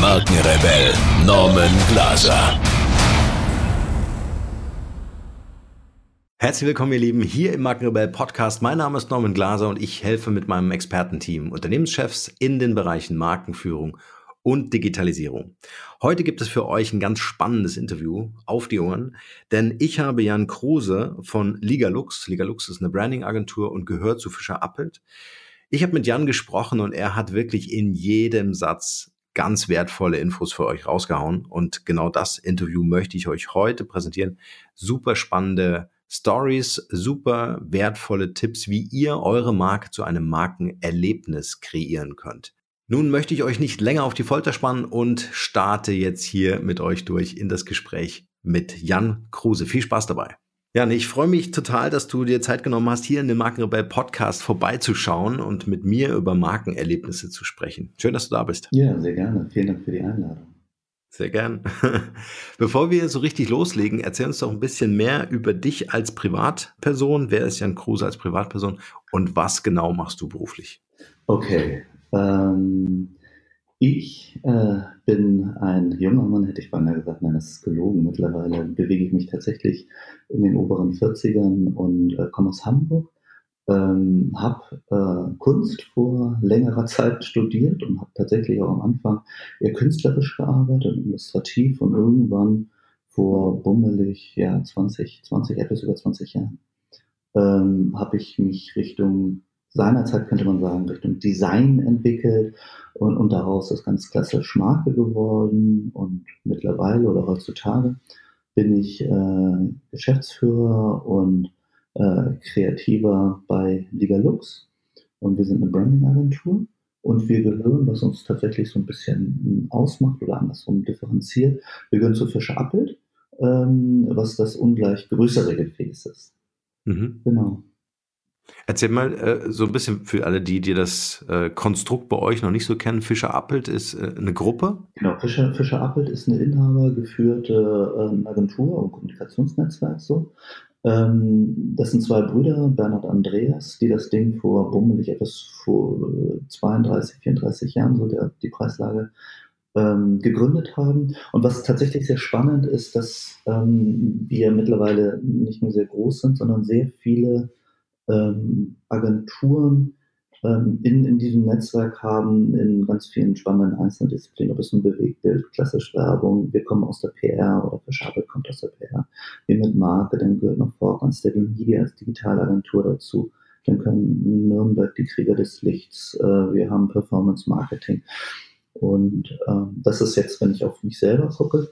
Markenrebell Norman Glaser. Herzlich willkommen, ihr Lieben, hier im Markenrebell Podcast. Mein Name ist Norman Glaser und ich helfe mit meinem Expertenteam Unternehmenschefs in den Bereichen Markenführung und Digitalisierung. Heute gibt es für euch ein ganz spannendes Interview auf die Ohren, denn ich habe Jan Kruse von Ligalux. Ligalux ist eine Branding-Agentur und gehört zu Fischer Appelt. Ich habe mit Jan gesprochen und er hat wirklich in jedem Satz ganz wertvolle Infos für euch rausgehauen. Und genau das Interview möchte ich euch heute präsentieren. Super spannende Stories, super wertvolle Tipps, wie ihr eure Marke zu einem Markenerlebnis kreieren könnt. Nun möchte ich euch nicht länger auf die Folter spannen und starte jetzt hier mit euch durch in das Gespräch mit Jan Kruse. Viel Spaß dabei. Jan, ich freue mich total, dass du dir Zeit genommen hast, hier in dem Markenrebell Podcast vorbeizuschauen und mit mir über Markenerlebnisse zu sprechen. Schön, dass du da bist. Ja, sehr gerne. Vielen Dank für die Einladung. Sehr gern. Bevor wir so richtig loslegen, erzähl uns doch ein bisschen mehr über dich als Privatperson. Wer ist Jan Kruse als Privatperson und was genau machst du beruflich? Okay. Ähm, ich äh, bin ein junger Mann, hätte ich beinahe gesagt, nein, das ist gelogen. Mittlerweile bewege ich mich tatsächlich in den oberen 40ern und äh, komme aus Hamburg. Ähm, habe äh, Kunst vor längerer Zeit studiert und habe tatsächlich auch am Anfang eher künstlerisch gearbeitet, illustrativ und irgendwann vor bummelig, ja, 20, 20, etwas über 20 Jahren, ähm, habe ich mich Richtung seinerzeit könnte man sagen, Richtung Design entwickelt und, und daraus ist ganz klassisch Marke geworden und mittlerweile oder heutzutage bin ich äh, Geschäftsführer und äh, Kreativer bei Liga Lux und wir sind eine Branding-Agentur und wir gehören, was uns tatsächlich so ein bisschen ausmacht oder andersrum differenziert, wir gehören zu Fischer Appelt, ähm, was das ungleich größere Gefäß ist. Mhm. Genau. Erzähl mal äh, so ein bisschen für alle, die, die das äh, Konstrukt bei euch noch nicht so kennen. Fischer Appelt ist äh, eine Gruppe? Genau, Fischer, Fischer Appelt ist eine inhabergeführte ähm, Agentur und Kommunikationsnetzwerk so. Ähm, das sind zwei Brüder, Bernhard Andreas, die das Ding vor bummelig etwas vor 32, äh, 34 Jahren, so der, die Preislage, ähm, gegründet haben. Und was tatsächlich sehr spannend ist, dass ähm, wir mittlerweile nicht nur sehr groß sind, sondern sehr viele ähm, Agenturen ähm, in, in diesem Netzwerk haben, in ganz vielen spannenden Einzeldisziplinen, ob es ein Bewegtbild, klassisch Werbung, wir kommen aus der PR oder Verschabel kommt aus der PR, wir mit Marke, dann gehört noch Vorgang Stable Media als Digitalagentur dazu, dann können Nürnberg die Krieger des Lichts, äh, wir haben Performance Marketing. Und ähm, das ist jetzt, wenn ich auf mich selber gucke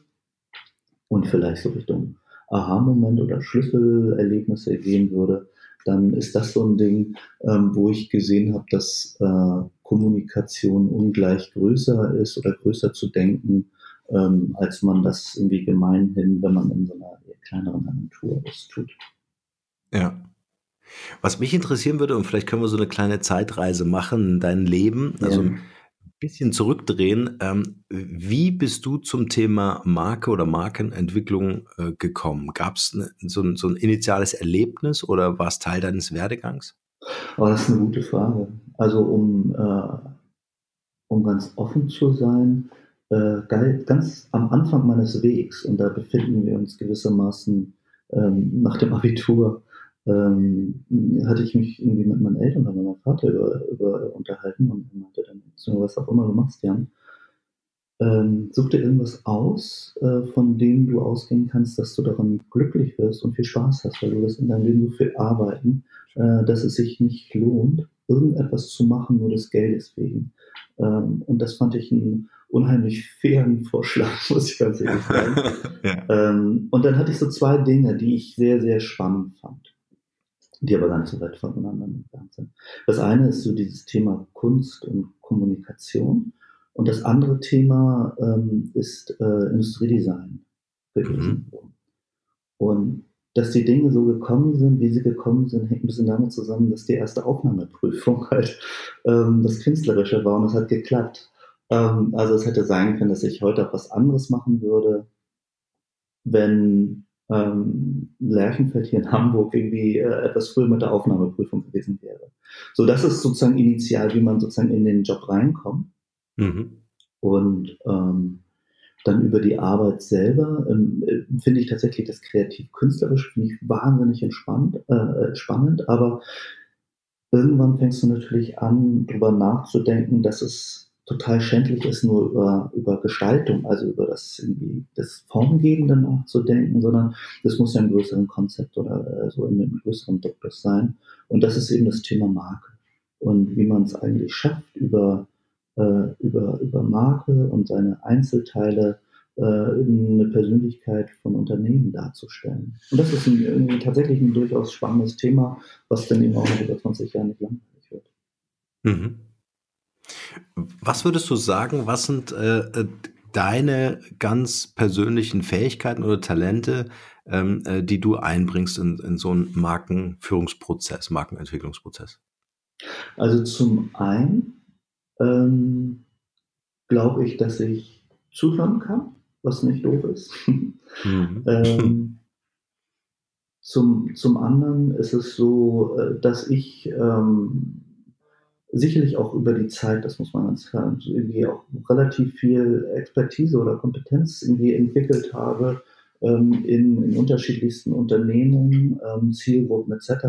und vielleicht so Richtung Aha-Moment oder Schlüsselerlebnisse gehen würde, dann ist das so ein Ding, ähm, wo ich gesehen habe, dass äh, Kommunikation ungleich größer ist oder größer zu denken, ähm, als man das irgendwie gemeinhin, wenn man in so einer kleineren Agentur das tut. Ja. Was mich interessieren würde, und vielleicht können wir so eine kleine Zeitreise machen in dein Leben, also ja bisschen zurückdrehen. Ähm, wie bist du zum Thema Marke oder Markenentwicklung äh, gekommen? Gab es ne, so, ein, so ein initiales Erlebnis oder war es Teil deines Werdegangs? Oh, das ist eine gute Frage. Also um, äh, um ganz offen zu sein, äh, ganz am Anfang meines Wegs, und da befinden wir uns gewissermaßen ähm, nach dem Abitur, ähm, hatte ich mich irgendwie mit meinen Eltern oder meinem Vater über, über unterhalten und er meinte dann, so, was auch immer du machst, Jan, ähm, such dir irgendwas aus, äh, von dem du ausgehen kannst, dass du daran glücklich wirst und viel Spaß hast, weil du wirst in deinem Leben so viel arbeiten, äh, dass es sich nicht lohnt, irgendetwas zu machen, nur des Geldes wegen. Ähm, und das fand ich einen unheimlich fairen Vorschlag, muss ich ganz ehrlich sagen. ja. ähm, und dann hatte ich so zwei Dinge, die ich sehr, sehr spannend fand die aber gar nicht so weit voneinander entfernt sind. Das eine ist so dieses Thema Kunst und Kommunikation. Und das andere Thema ähm, ist äh, Industriedesign gewesen. Mhm. Und dass die Dinge so gekommen sind, wie sie gekommen sind, hängt ein bisschen damit zusammen, dass die erste Aufnahmeprüfung halt ähm, das Künstlerische war und es hat geklappt. Ähm, also es hätte sein können, dass ich heute auch was anderes machen würde, wenn ähm, Lerchenfeld hier in Hamburg irgendwie äh, etwas früher mit der Aufnahmeprüfung gewesen wäre. So, das ist sozusagen initial, wie man sozusagen in den Job reinkommt. Mhm. Und ähm, dann über die Arbeit selber ähm, äh, finde ich tatsächlich das kreativ-künstlerisch finde ich wahnsinnig entspannt, äh, spannend, aber irgendwann fängst du natürlich an, darüber nachzudenken, dass es total schändlich ist, nur über, über Gestaltung, also über das, irgendwie das Formgebende nachzudenken, sondern das muss ja im größeren Konzept oder äh, so in einem größeren Duktus sein. Und das ist eben das Thema Marke. Und wie man es eigentlich schafft, über, äh, über, über Marke und seine Einzelteile äh, eine Persönlichkeit von Unternehmen darzustellen. Und das ist ein, irgendwie tatsächlich ein durchaus spannendes Thema, was dann eben auch über 20 Jahre nicht langweilig wird. Mhm. Was würdest du sagen, was sind äh, äh, deine ganz persönlichen Fähigkeiten oder Talente, ähm, äh, die du einbringst in, in so einen Markenführungsprozess, Markenentwicklungsprozess? Also zum einen ähm, glaube ich, dass ich zuhören kann, was nicht doof ist. Mhm. ähm, zum, zum anderen ist es so, äh, dass ich ähm, sicherlich auch über die Zeit, das muss man ganz klar, irgendwie auch relativ viel Expertise oder Kompetenz irgendwie entwickelt habe ähm, in, in, unterschiedlichsten Unternehmen, ähm, Zielgruppen etc.,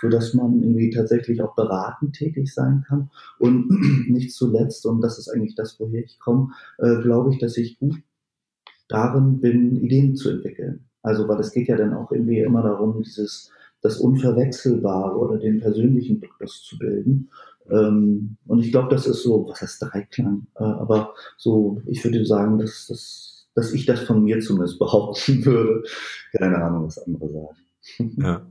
so dass man irgendwie tatsächlich auch beratend tätig sein kann und nicht zuletzt, und das ist eigentlich das, woher ich komme, äh, glaube ich, dass ich gut darin bin, Ideen zu entwickeln. Also, weil es geht ja dann auch irgendwie immer darum, dieses das Unverwechselbare oder den persönlichen Duktus zu bilden. Ähm, und ich glaube, das ist so, was heißt Dreiklang? Äh, aber so, ich würde sagen, dass, dass, dass ich das von mir zumindest behaupten würde. Keine Ahnung, was andere sagen. Ja.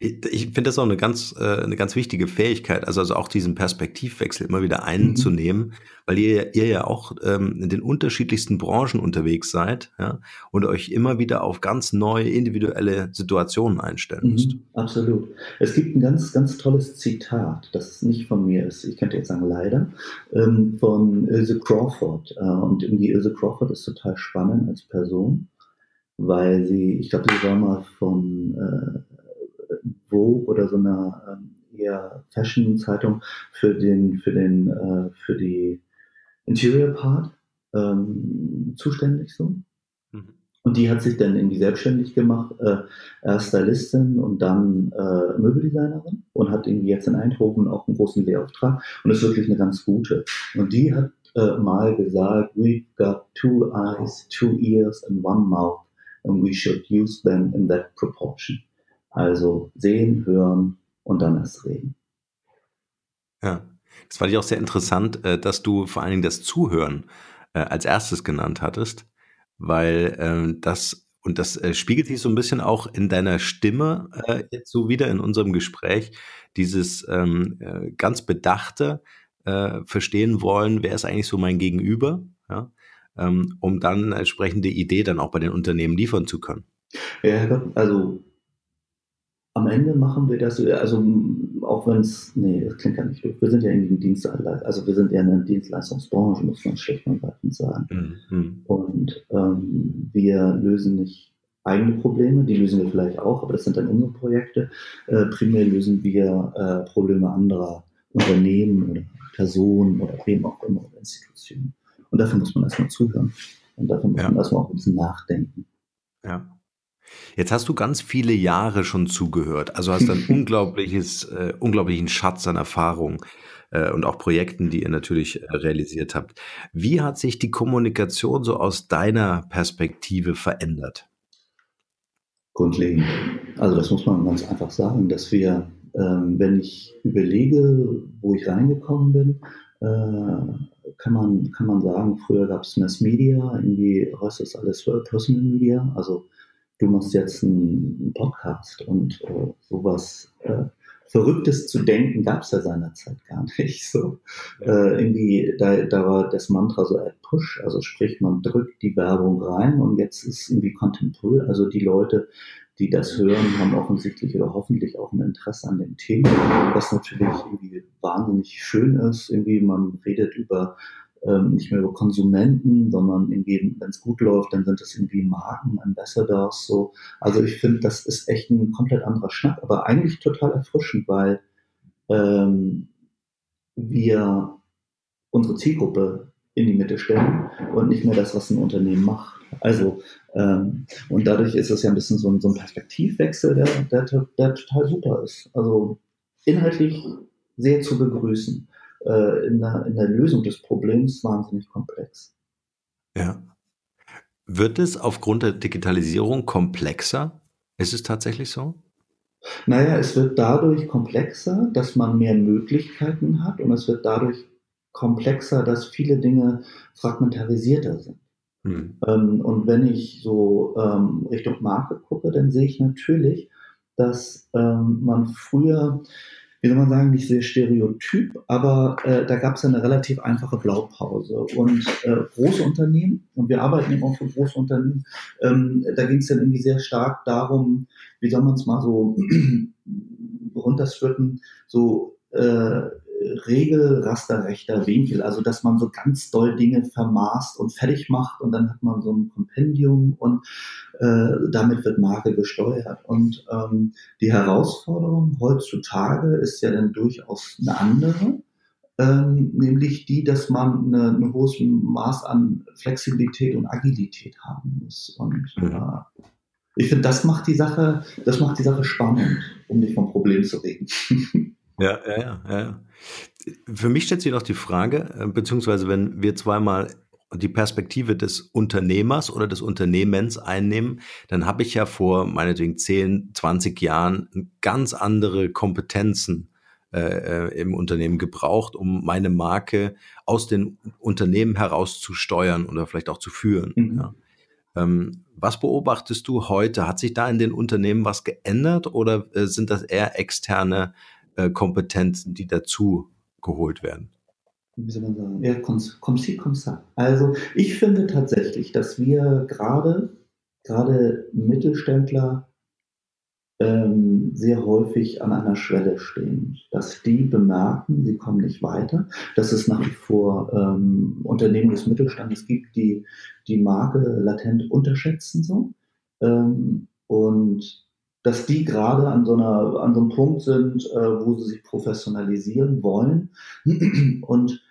Ich, ich finde das auch eine ganz, äh, eine ganz wichtige Fähigkeit, also, also auch diesen Perspektivwechsel immer wieder einzunehmen, mhm. weil ihr, ihr ja auch ähm, in den unterschiedlichsten Branchen unterwegs seid ja, und euch immer wieder auf ganz neue individuelle Situationen einstellen mhm, müsst. Absolut. Es gibt ein ganz, ganz tolles Zitat, das nicht von mir ist, ich könnte jetzt sagen leider, ähm, von Ilse Crawford. Äh, und irgendwie Ilse Crawford ist total spannend als Person weil sie, ich glaube, sie war mal von äh, Vogue oder so einer ähm, eher Fashion-Zeitung für den, für den, äh, für die Interior Part ähm, zuständig so. Mhm. Und die hat sich dann irgendwie selbstständig gemacht, äh, erst Stylistin und dann äh, Möbeldesignerin und hat irgendwie jetzt in Eindhoven auch einen großen Lehrauftrag und ist wirklich eine ganz gute. Und die hat äh, mal gesagt, we've got two eyes, two ears and one mouth and we should use them in that proportion. Also sehen, hören und dann erst reden. Ja, das fand ich auch sehr interessant, äh, dass du vor allen Dingen das Zuhören äh, als erstes genannt hattest, weil ähm, das und das äh, spiegelt sich so ein bisschen auch in deiner Stimme jetzt so wieder in unserem Gespräch, dieses ähm, ganz bedachte verstehen wollen, wer ist eigentlich so mein Gegenüber, ja, ähm, um dann eine entsprechende Idee dann auch bei den Unternehmen liefern zu können. Ja, also am Ende machen wir das, also auch wenn es, nee, das klingt gar nicht doof. Wir sind ja irgendwie ein Dienstleister, also wir sind ja in der Dienstleistungsbranche, muss man schlicht und ergreifend sagen. Mhm. Und ähm, wir lösen nicht eigene Probleme, die lösen wir vielleicht auch, aber das sind dann unsere Projekte. Äh, primär lösen wir äh, Probleme anderer Unternehmen oder Personen oder wem auch immer oder Institutionen. Und dafür muss man erstmal zuhören. Und dafür muss ja. man erstmal auch ein bisschen nachdenken. Ja. Jetzt hast du ganz viele Jahre schon zugehört, also hast ein unglaubliches, äh, unglaublichen Schatz an Erfahrung äh, und auch Projekten, die ihr natürlich äh, realisiert habt. Wie hat sich die Kommunikation so aus deiner Perspektive verändert? Grundlegend. Also das muss man ganz einfach sagen, dass wir, ähm, wenn ich überlege, wo ich reingekommen bin, äh, kann man, kann man sagen, früher gab es Mass Media, irgendwie heute ist alles Personal Media, also du machst jetzt einen Podcast und äh, sowas äh, Verrücktes zu denken gab es ja seinerzeit gar nicht. So äh, irgendwie, da, da war das Mantra so ein Push, also sprich, man drückt die Werbung rein und jetzt ist irgendwie Content Pull, also die Leute, die das hören, haben offensichtlich oder hoffentlich auch ein Interesse an dem Thema, was natürlich irgendwie wahnsinnig schön ist. Irgendwie man redet über ähm, nicht mehr über Konsumenten, sondern wenn es gut läuft, dann sind das irgendwie Marken, Ambassadors, so. Also ich finde, das ist echt ein komplett anderer Schnack, aber eigentlich total erfrischend, weil ähm, wir unsere Zielgruppe in die Mitte stellen und nicht mehr das, was ein Unternehmen macht. Also, ähm, und dadurch ist es ja ein bisschen so ein, so ein Perspektivwechsel, der, der, der total super ist. Also inhaltlich sehr zu begrüßen äh, in, der, in der Lösung des Problems wahnsinnig komplex. Ja. Wird es aufgrund der Digitalisierung komplexer? Ist es tatsächlich so? Naja, es wird dadurch komplexer, dass man mehr Möglichkeiten hat und es wird dadurch komplexer, dass viele Dinge fragmentarisierter sind. Hm. Ähm, und wenn ich so ähm, Richtung Marke gucke, dann sehe ich natürlich, dass ähm, man früher wie soll man sagen, nicht sehr stereotyp, aber äh, da gab es eine relativ einfache Blaupause. Und äh, große Unternehmen, und wir arbeiten eben auch für große Unternehmen, ähm, da ging es dann irgendwie sehr stark darum, wie soll man es mal so runterstrippen, so äh, regelrasterrechter Winkel, also dass man so ganz doll Dinge vermaßt und fertig macht und dann hat man so ein Kompendium und äh, damit wird Marke gesteuert. Und ähm, die Herausforderung heutzutage ist ja dann durchaus eine andere. Ähm, nämlich die, dass man ein hohes Maß an Flexibilität und Agilität haben muss. Und mhm. äh, ich finde, das macht die Sache, das macht die Sache spannend, um nicht vom Problem zu reden. Ja, ja, ja, ja. Für mich stellt sich noch die Frage, äh, beziehungsweise wenn wir zweimal die Perspektive des Unternehmers oder des Unternehmens einnehmen, dann habe ich ja vor meinetwegen 10, 20 Jahren ganz andere Kompetenzen äh, äh, im Unternehmen gebraucht, um meine Marke aus den Unternehmen heraus zu steuern oder vielleicht auch zu führen. Mhm. Ja. Ähm, was beobachtest du heute? Hat sich da in den Unternehmen was geändert oder äh, sind das eher externe äh, Kompetenzen, die dazu geholt werden? Wie soll man sagen? Ja, komm si, komm sa. Also ich finde tatsächlich, dass wir gerade, gerade Mittelständler ähm, sehr häufig an einer Schwelle stehen, dass die bemerken, sie kommen nicht weiter, dass es nach wie vor ähm, Unternehmen des Mittelstandes gibt, die die Marke latent unterschätzen so. Ähm, und dass die gerade an so, einer, an so einem Punkt sind, äh, wo sie sich professionalisieren wollen. Und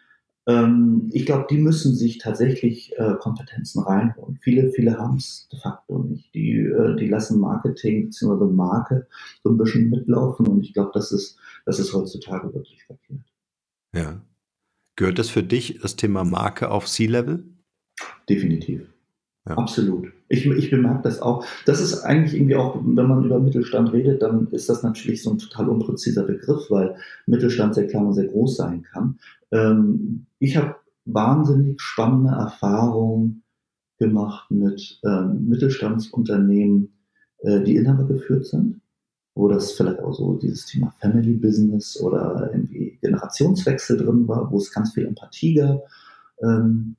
ähm, ich glaube, die müssen sich tatsächlich äh, Kompetenzen reinholen. Viele, viele haben es de facto nicht. Die, äh, die lassen Marketing bzw. Marke so ein bisschen mitlaufen und ich glaube, das ist, das ist heutzutage wirklich verkehrt. Ja. Gehört das für dich, das Thema Marke auf C-Level? Definitiv. Ja. Absolut. Ich, ich bemerke das auch. Das ist eigentlich irgendwie auch, wenn man über Mittelstand redet, dann ist das natürlich so ein total unpräziser Begriff, weil Mittelstand sehr klein und sehr groß sein kann. Ähm, ich habe wahnsinnig spannende Erfahrungen gemacht mit ähm, Mittelstandsunternehmen, äh, die Inhaber geführt sind, wo das vielleicht auch so dieses Thema Family Business oder irgendwie Generationswechsel drin war, wo es ganz viel Empathie gab. Ähm,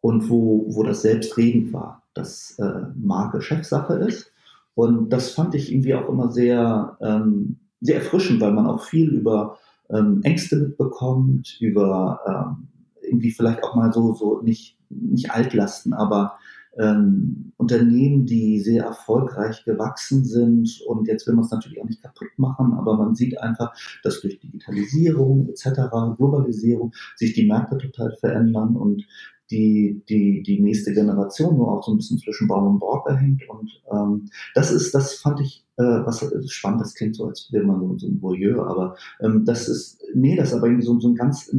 und wo, wo das selbstredend war, dass äh, Marke Chefsache ist. Und das fand ich irgendwie auch immer sehr, ähm, sehr erfrischend, weil man auch viel über ähm, Ängste mitbekommt, über ähm, irgendwie vielleicht auch mal so, so nicht, nicht Altlasten, aber ähm, Unternehmen, die sehr erfolgreich gewachsen sind. Und jetzt will man es natürlich auch nicht kaputt machen, aber man sieht einfach, dass durch Digitalisierung etc., Globalisierung sich die Märkte total verändern und die, die, die nächste Generation nur auch so ein bisschen zwischen Baum und Borke hängt. Und ähm, das ist, das fand ich, äh, was spannend, das klingt so, als wäre man so, so ein Voyeur, aber ähm, das ist, nee, das ist aber irgendwie so, so ein ganz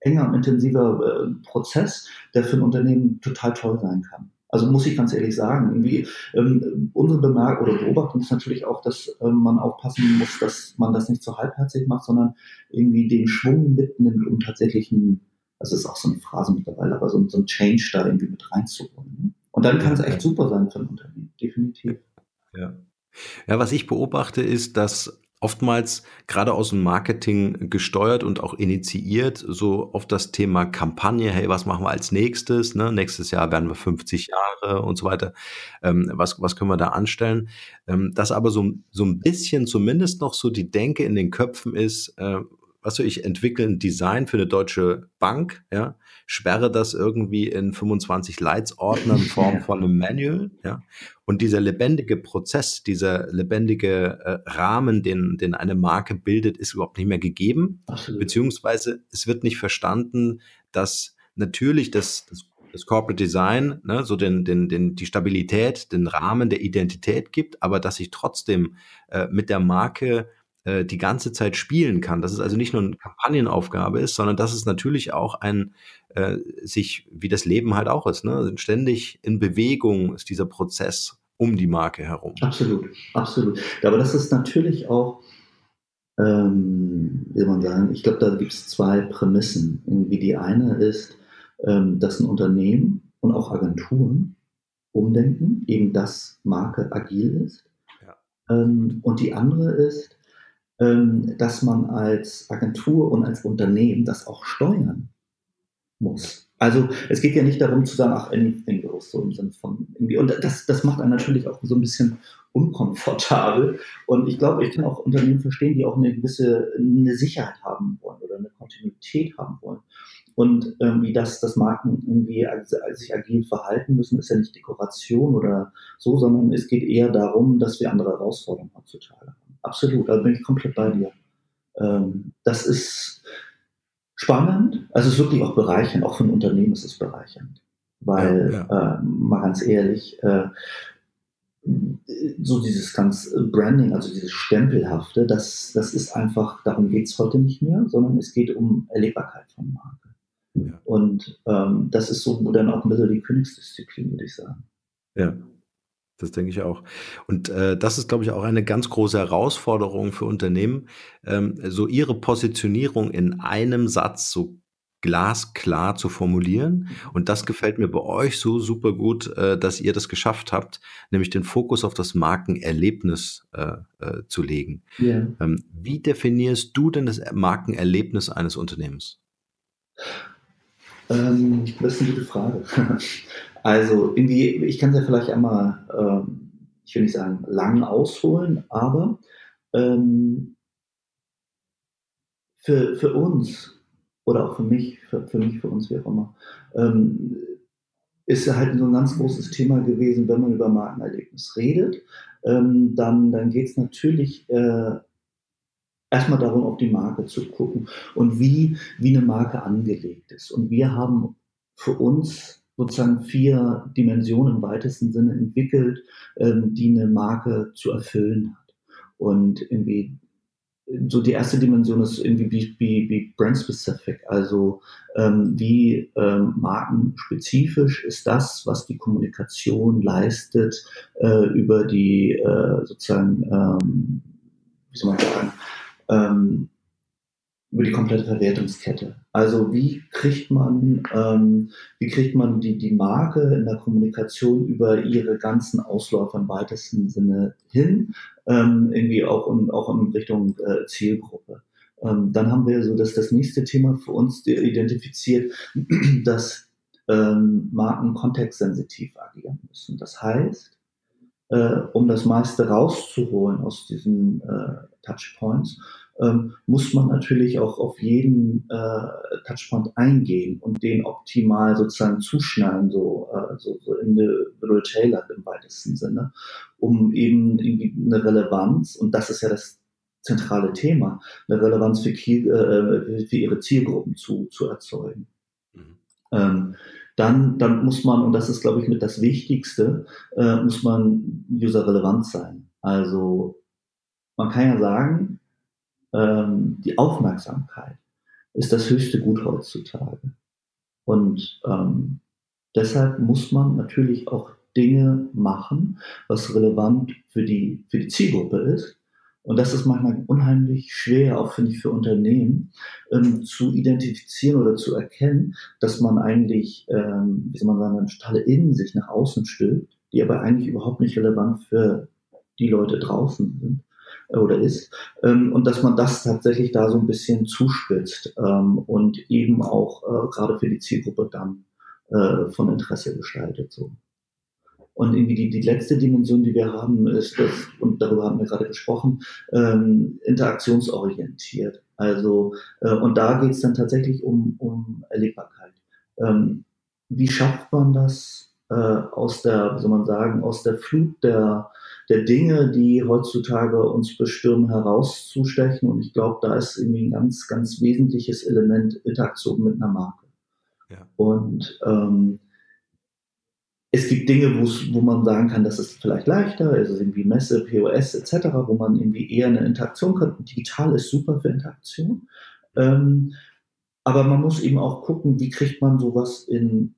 enger und intensiver äh, Prozess, der für ein Unternehmen total toll sein kann. Also muss ich ganz ehrlich sagen, irgendwie ähm, unsere Bemerkung oder Beobachtung ist natürlich auch, dass ähm, man aufpassen muss, dass man das nicht zu halbherzig macht, sondern irgendwie den Schwung mitnimmt, um tatsächlich ein das ist auch so eine Phrase mittlerweile, aber so, so ein Change da irgendwie mit reinzuholen. Ne? Und dann kann es echt super sein für ein Unternehmen, definitiv. Ja. Ja, was ich beobachte, ist, dass oftmals gerade aus dem Marketing gesteuert und auch initiiert, so auf das Thema Kampagne, hey, was machen wir als nächstes? Ne? Nächstes Jahr werden wir 50 Jahre und so weiter. Ähm, was, was können wir da anstellen? Ähm, dass aber so, so ein bisschen zumindest noch so die Denke in den Köpfen ist, äh, weißt du, ich entwickle ein Design für eine deutsche Bank, ja, sperre das irgendwie in 25 Leitsordnern in Form von einem Manual, ja. Und dieser lebendige Prozess, dieser lebendige äh, Rahmen, den, den eine Marke bildet, ist überhaupt nicht mehr gegeben. Absolut. Beziehungsweise es wird nicht verstanden, dass natürlich das, das das Corporate Design, ne, so den, den, den, die Stabilität, den Rahmen der Identität gibt, aber dass ich trotzdem äh, mit der Marke äh, die ganze Zeit spielen kann. Dass es also nicht nur eine Kampagnenaufgabe ist, sondern dass es natürlich auch ein äh, sich, wie das Leben halt auch ist, ne? ständig in Bewegung ist dieser Prozess um die Marke herum. Absolut, absolut. Aber das ist natürlich auch, ähm, wie man sagen, ich glaube, da gibt es zwei Prämissen. Irgendwie die eine ist, ähm, dass ein Unternehmen und auch Agenturen umdenken, eben dass Marke agil ist. Ja. Ähm, und die andere ist, dass man als Agentur und als Unternehmen das auch steuern muss. Also es geht ja nicht darum zu sagen, ach, goes, so im Sinne von irgendwie. Und das, das macht einen natürlich auch so ein bisschen unkomfortabel. Und ich glaube, ich kann auch Unternehmen verstehen, die auch eine gewisse eine Sicherheit haben wollen oder eine Kontinuität haben wollen. Und irgendwie, dass, dass Marken irgendwie sich agil verhalten müssen, ist ja nicht Dekoration oder so, sondern es geht eher darum, dass wir andere Herausforderungen heutzutage haben absolut, da bin ich komplett bei dir. Ähm, das ist spannend, also es ist wirklich auch bereichernd, auch für ein Unternehmen ist es bereichernd. Weil, ja, ja. Äh, mal ganz ehrlich, äh, so dieses ganz Branding, also dieses Stempelhafte, das, das ist einfach, darum geht es heute nicht mehr, sondern es geht um Erlebbarkeit von Marke. Ja. Und ähm, das ist so dann auch ein bisschen die Königsdisziplin, würde ich sagen. Ja, das denke ich auch. Und äh, das ist, glaube ich, auch eine ganz große Herausforderung für Unternehmen, ähm, so ihre Positionierung in einem Satz so glasklar zu formulieren. Und das gefällt mir bei euch so super gut, äh, dass ihr das geschafft habt, nämlich den Fokus auf das Markenerlebnis äh, äh, zu legen. Yeah. Ähm, wie definierst du denn das Markenerlebnis eines Unternehmens? Ähm, das ist eine gute Frage. Also irgendwie, ich kann es ja vielleicht einmal, ähm, ich will nicht sagen lang ausholen, aber ähm, für, für uns oder auch für mich, für, für mich, für uns, wie auch immer, ähm, ist halt so ein ganz großes Thema gewesen, wenn man über Markenerlebnis redet, ähm, dann, dann geht es natürlich äh, erstmal darum, auf die Marke zu gucken und wie, wie eine Marke angelegt ist. Und wir haben für uns sozusagen vier Dimensionen im weitesten Sinne entwickelt, ähm, die eine Marke zu erfüllen hat. Und irgendwie so die erste Dimension ist irgendwie wie, wie, brand-specific, also ähm, wie ähm, markenspezifisch ist das, was die Kommunikation leistet äh, über die äh, sozusagen, ähm, wie soll man sagen, ähm, über die komplette Verwertungskette. Also wie kriegt man, ähm, wie kriegt man die, die Marke in der Kommunikation über ihre ganzen Ausläufer im weitesten Sinne hin, ähm, irgendwie auch, in, auch in Richtung äh, Zielgruppe. Ähm, dann haben wir so dass das nächste Thema für uns identifiziert, dass ähm, Marken kontextsensitiv agieren müssen. Das heißt, äh, um das meiste rauszuholen aus diesen äh, Touchpoints, ähm, muss man natürlich auch auf jeden äh, Touchpoint eingehen und den optimal sozusagen zuschneiden, so, äh, so, so individual tailored im weitesten Sinne, um eben irgendwie eine Relevanz, und das ist ja das zentrale Thema, eine Relevanz für, äh, für ihre Zielgruppen zu, zu erzeugen. Mhm. Ähm, dann, dann muss man, und das ist, glaube ich, mit das Wichtigste, äh, muss man user-relevant sein. Also man kann ja sagen, ähm, die Aufmerksamkeit ist das höchste Gut heutzutage. Und ähm, deshalb muss man natürlich auch Dinge machen, was relevant für die, für die Zielgruppe ist. Und das ist manchmal unheimlich schwer, auch finde ich für Unternehmen, ähm, zu identifizieren oder zu erkennen, dass man eigentlich, ähm, wie soll man sagen, eine totale Innensicht nach außen stülpt, die aber eigentlich überhaupt nicht relevant für die Leute draußen sind oder ist. Ähm, und dass man das tatsächlich da so ein bisschen zuspitzt ähm, und eben auch äh, gerade für die Zielgruppe dann äh, von Interesse gestaltet. So. Und irgendwie die, die letzte Dimension, die wir haben, ist das, und darüber haben wir gerade gesprochen, ähm, interaktionsorientiert. Also, äh, und da geht es dann tatsächlich um, um Erlebbarkeit. Ähm, wie schafft man das äh, aus der, wie soll man sagen, aus der Flut der, der Dinge, die heutzutage uns bestürmen, herauszustechen? Und ich glaube, da ist irgendwie ein ganz, ganz wesentliches Element Interaktion mit einer Marke. Ja. Und ähm, es gibt Dinge, wo man sagen kann, das ist vielleicht leichter, also irgendwie Messe, POS etc., wo man irgendwie eher eine Interaktion kann. Digital ist super für Interaktion. Ähm, aber man muss eben auch gucken, wie kriegt man sowas in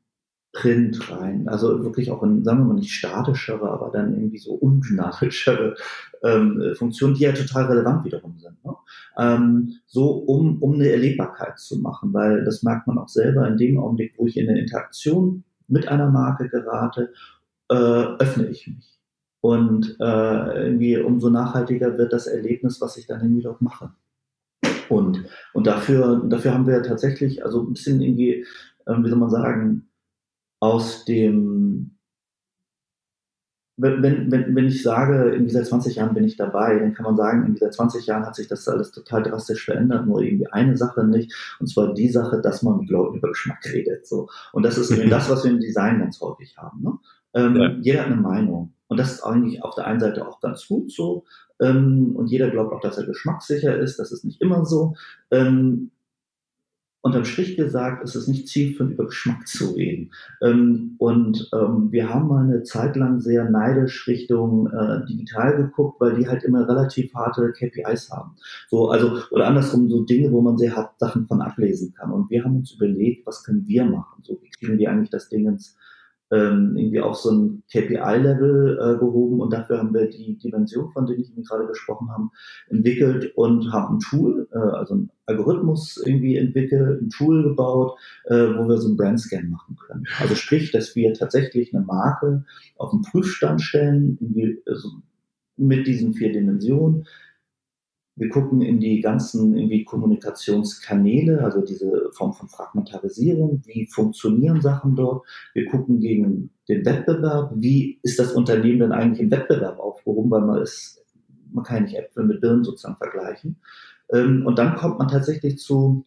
Print rein. Also wirklich auch in, sagen wir mal, nicht statischere, aber dann irgendwie so undynamischere ähm, Funktionen, die ja total relevant wiederum sind. Ne? Ähm, so, um, um eine Erlebbarkeit zu machen, weil das merkt man auch selber in dem Augenblick, wo ich in eine Interaktion mit einer Marke gerate, äh, öffne ich mich. Und äh, irgendwie umso nachhaltiger wird das Erlebnis, was ich dann irgendwie dort mache. Und, und dafür, dafür haben wir tatsächlich, also ein bisschen irgendwie, äh, wie soll man sagen, aus dem, wenn, wenn, wenn ich sage, irgendwie seit 20 Jahren bin ich dabei, dann kann man sagen, irgendwie seit 20 Jahren hat sich das alles total drastisch verändert, nur irgendwie eine Sache nicht, und zwar die Sache, dass man mit Leuten über Geschmack redet. So. Und das ist eben das, was wir im Design ganz häufig haben. Ne? Ähm, ja. Jeder hat eine Meinung. Und das ist eigentlich auf der einen Seite auch ganz gut so. Ähm, und jeder glaubt auch, dass er geschmackssicher ist. Das ist nicht immer so. Ähm, unterm Strich gesagt, ist es nicht zielführend, über Geschmack zu reden. Ähm, und ähm, wir haben mal eine Zeit lang sehr neidisch Richtung äh, digital geguckt, weil die halt immer relativ harte KPIs haben. So, also, oder andersrum, so Dinge, wo man sehr hart Sachen von ablesen kann. Und wir haben uns überlegt, was können wir machen? So, wie kriegen wir eigentlich das Ding ins ähm, irgendwie auf so ein KPI-Level äh, gehoben und dafür haben wir die Dimension, von denen ich Ihnen gerade gesprochen habe, entwickelt und haben ein Tool, äh, also ein Algorithmus irgendwie entwickelt, ein Tool gebaut, äh, wo wir so einen Brandscan machen können. Also sprich, dass wir tatsächlich eine Marke auf den Prüfstand stellen, irgendwie, also mit diesen vier Dimensionen, wir gucken in die ganzen irgendwie Kommunikationskanäle, also diese Form von Fragmentarisierung. Wie funktionieren Sachen dort? Wir gucken gegen den Wettbewerb. Wie ist das Unternehmen denn eigentlich im Wettbewerb aufgehoben? Weil man ist, man kann ja nicht Äpfel mit Birnen sozusagen vergleichen. Ähm, und dann kommt man tatsächlich zu,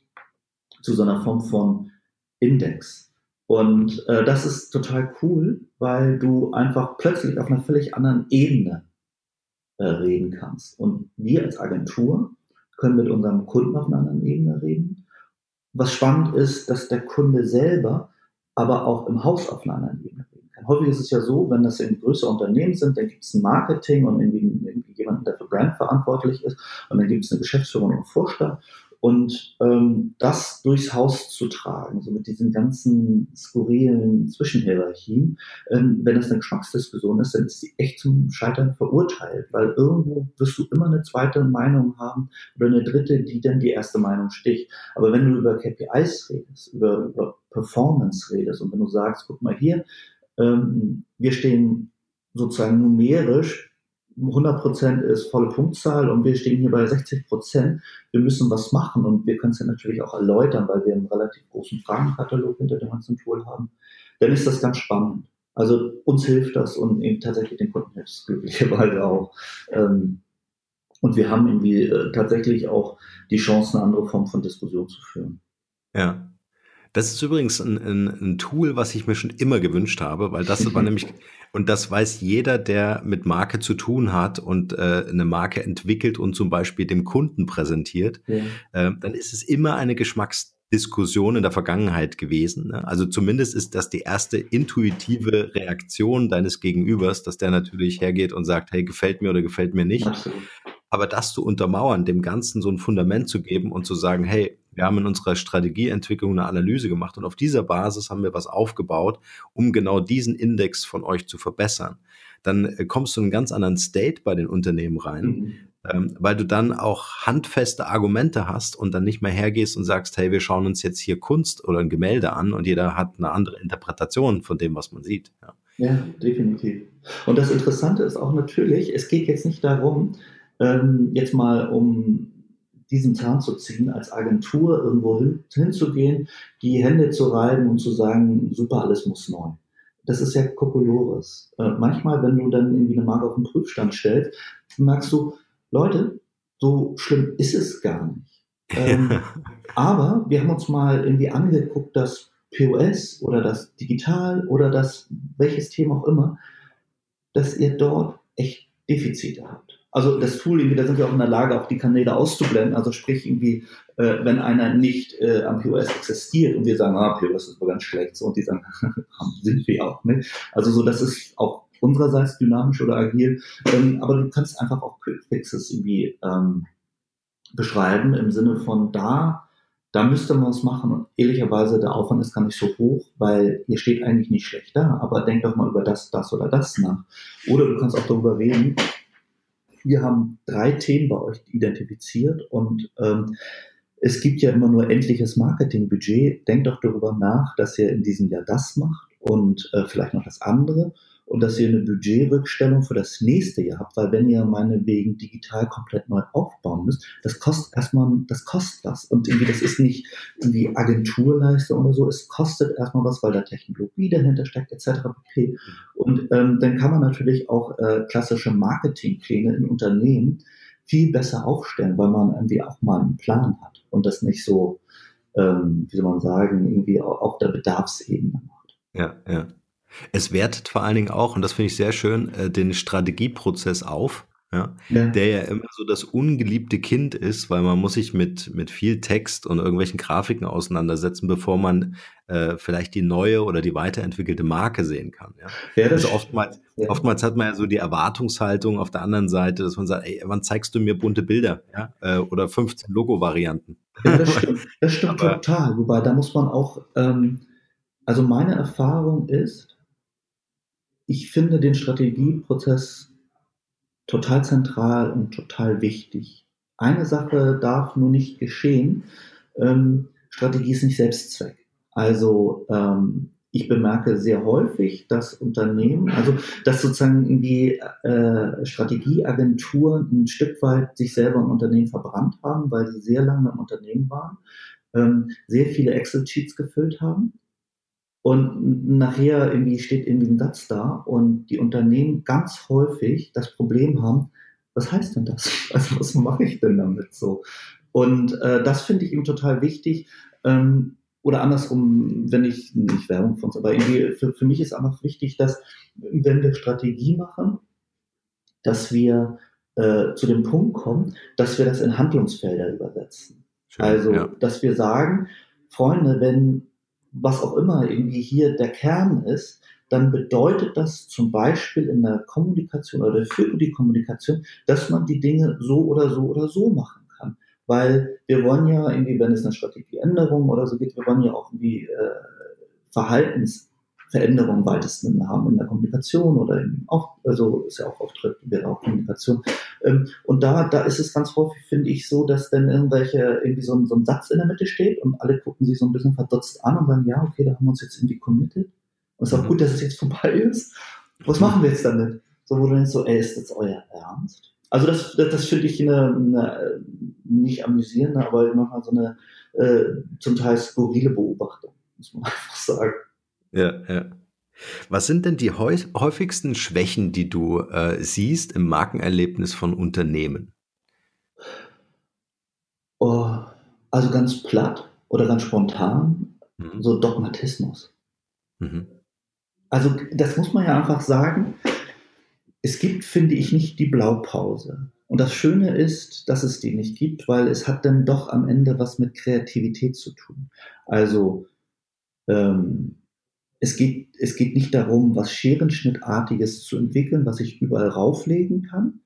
zu so einer Form von Index. Und äh, das ist total cool, weil du einfach plötzlich auf einer völlig anderen Ebene reden kannst. Und wir als Agentur können mit unserem Kunden auf einer anderen Ebene reden. Was spannend ist, dass der Kunde selber aber auch im Haus auf einer anderen Ebene reden kann. Häufig ist es ja so, wenn das in größere Unternehmen sind, dann gibt es ein Marketing und irgendwie, irgendwie jemanden, der für Brand verantwortlich ist und dann gibt es eine Geschäftsführung und Vorstand und ähm, das durchs Haus zu tragen, so mit diesen ganzen skurrilen Zwischenhierarchien, ähm, wenn das eine Geschmacksdiskussion ist, dann ist sie echt zum Scheitern verurteilt, weil irgendwo wirst du immer eine zweite Meinung haben oder eine dritte, die dann die erste Meinung sticht. Aber wenn du über KPIs redest, über, über Performance redest und wenn du sagst, guck mal hier, ähm, wir stehen sozusagen numerisch 100% ist volle Punktzahl und wir stehen hier bei 60% Wir müssen was machen und wir können es ja natürlich auch erläutern, weil wir einen relativ großen Fragenkatalog hinter dem ganzen Tool haben. Dann ist das ganz spannend. Also uns hilft das und eben tatsächlich den Kunden hilft es glücklicherweise auch. Ähm, und wir haben irgendwie äh, tatsächlich auch die Chance, eine andere Form von Diskussion zu führen. Ja. Das ist übrigens ein, ein, ein, Tool, was ich mir schon immer gewünscht habe, weil das war nämlich, und das weiß jeder, der mit Marke zu tun hat und äh, eine Marke entwickelt und zum Beispiel dem Kunden präsentiert, ja. äh, dann ist es immer eine Geschmacksdiskussion in der Vergangenheit gewesen. Ne? Also zumindest ist das die erste intuitive Reaktion deines Gegenübers, dass der natürlich hergeht und sagt, hey, gefällt mir oder gefällt mir nicht. Absolut. Aber das zu untermauern, dem Ganzen so ein Fundament zu geben und zu sagen, hey, wir haben in unserer Strategieentwicklung eine Analyse gemacht und auf dieser Basis haben wir was aufgebaut, um genau diesen Index von euch zu verbessern. Dann äh, kommst du in einen ganz anderen State bei den Unternehmen rein, mhm. ähm, weil du dann auch handfeste Argumente hast und dann nicht mehr hergehst und sagst, hey, wir schauen uns jetzt hier Kunst oder ein Gemälde an und jeder hat eine andere Interpretation von dem, was man sieht. Ja, ja definitiv. Und das Interessante ist auch natürlich, es geht jetzt nicht darum, ähm, jetzt mal um diesen Zahn zu ziehen, als Agentur irgendwo hin, hinzugehen, die Hände zu reiben und zu sagen, super, alles muss neu. Das ist ja Kokolores. Äh, manchmal, wenn du dann irgendwie eine Marke auf den Prüfstand stellst, merkst du, Leute, so schlimm ist es gar nicht. Ähm, aber wir haben uns mal irgendwie angeguckt, dass POS oder das Digital oder das welches Thema auch immer, dass ihr dort echt Defizite habt also das Tool, irgendwie, da sind wir auch in der Lage, auch die Kanäle auszublenden. Also sprich irgendwie, äh, wenn einer nicht äh, am POS existiert und wir sagen, ah, POS ist aber ganz schlecht, so, und die sagen, sind wir auch. Ne? Also so, das ist auch unsererseits dynamisch oder agil. Ähm, aber du kannst einfach auch Quick Fixes irgendwie ähm, beschreiben im Sinne von da, da müsste man es machen und ehrlicherweise der Aufwand ist gar nicht so hoch, weil ihr steht eigentlich nicht schlecht da, aber denkt doch mal über das, das oder das nach. Oder du kannst auch darüber reden, wir haben drei Themen bei euch identifiziert und ähm, es gibt ja immer nur endliches Marketingbudget. Denkt doch darüber nach, dass ihr in diesem Jahr das macht und äh, vielleicht noch das andere und dass ihr eine Budgetrückstellung für das nächste Jahr habt, weil wenn ihr meinetwegen digital komplett neu aufbauen müsst, das kostet erstmal, das kostet was und irgendwie das ist nicht irgendwie Agenturleistung oder so, es kostet erstmal was, weil da Technologie dahinter steckt etc. pp. Und ähm, dann kann man natürlich auch äh, klassische Marketingpläne in Unternehmen viel besser aufstellen, weil man irgendwie auch mal einen Plan hat und das nicht so, ähm, wie soll man sagen, irgendwie auf der Bedarfsebene macht. Ja, ja. Es wertet vor allen Dingen auch, und das finde ich sehr schön, äh, den Strategieprozess auf, ja, ja, der ja immer so das ungeliebte Kind ist, weil man muss sich mit, mit viel Text und irgendwelchen Grafiken auseinandersetzen, bevor man äh, vielleicht die neue oder die weiterentwickelte Marke sehen kann. Ja? ja also oftmals, oftmals hat man ja so die Erwartungshaltung auf der anderen Seite, dass man sagt, ey, wann zeigst du mir bunte Bilder ja? Äh, oder 15 Logo-Varianten? Ja, das stimmt, das stimmt total. Wobei, da muss man auch, ähm, also meine Erfahrung ist, ich finde den Strategieprozess total zentral und total wichtig. Eine Sache darf nur nicht geschehen. Ähm, Strategie ist nicht Selbstzweck. Also ähm, ich bemerke sehr häufig, dass Unternehmen, also dass sozusagen irgendwie äh, Strategieagenturen ein Stück weit sich selber im Unternehmen verbrannt haben, weil sie sehr lange im Unternehmen waren, ähm, sehr viele Excel-Sheets gefüllt haben und nachher irgendwie steht irgendwie ein Satz da und die Unternehmen ganz häufig das Problem haben, was heißt denn das? Also was mache ich denn damit so? Und äh, das finde ich eben total wichtig. Ähm, oder andersrum, wenn ich nicht Werbung von uns, aber irgendwie für, für mich ist einfach wichtig, dass wenn wir Strategie machen, dass wir äh, zu dem Punkt kommen, dass wir das in Handlungsfelder übersetzen. Schön, also, ja. dass wir sagen, Freunde, wenn was auch immer irgendwie hier der Kern ist, dann bedeutet das zum Beispiel in der Kommunikation oder für die Kommunikation, dass man die Dinge so oder so oder so machen kann. Weil wir wollen ja irgendwie, wenn es eine Strategieänderung oder so geht, wir wollen ja auch irgendwie äh, Verhaltens Veränderungen weitesten haben in der Kommunikation oder in, auch, also ist ja auch Auftritt, wäre auch Kommunikation. Ähm, und da, da ist es ganz häufig, finde ich, so, dass dann irgendwelche, irgendwie so ein, so ein Satz in der Mitte steht und alle gucken sich so ein bisschen verdutzt an und sagen, ja, okay, da haben wir uns jetzt irgendwie committed. Und es ist auch mhm. gut, dass es jetzt vorbei ist. Was machen wir jetzt damit? So, wo du denkst so, ey, ist das euer Ernst? Also das, das, das finde ich eine, eine nicht amüsierende, aber manchmal so eine äh, zum Teil skurrile Beobachtung, muss man einfach sagen. Ja, ja. Was sind denn die häufigsten Schwächen, die du äh, siehst im Markenerlebnis von Unternehmen? Oh, also ganz platt oder ganz spontan, mhm. so Dogmatismus. Mhm. Also das muss man ja einfach sagen. Es gibt, finde ich, nicht die Blaupause. Und das Schöne ist, dass es die nicht gibt, weil es hat dann doch am Ende was mit Kreativität zu tun. Also ähm, es geht, es geht nicht darum, was Scherenschnittartiges zu entwickeln, was ich überall rauflegen kann.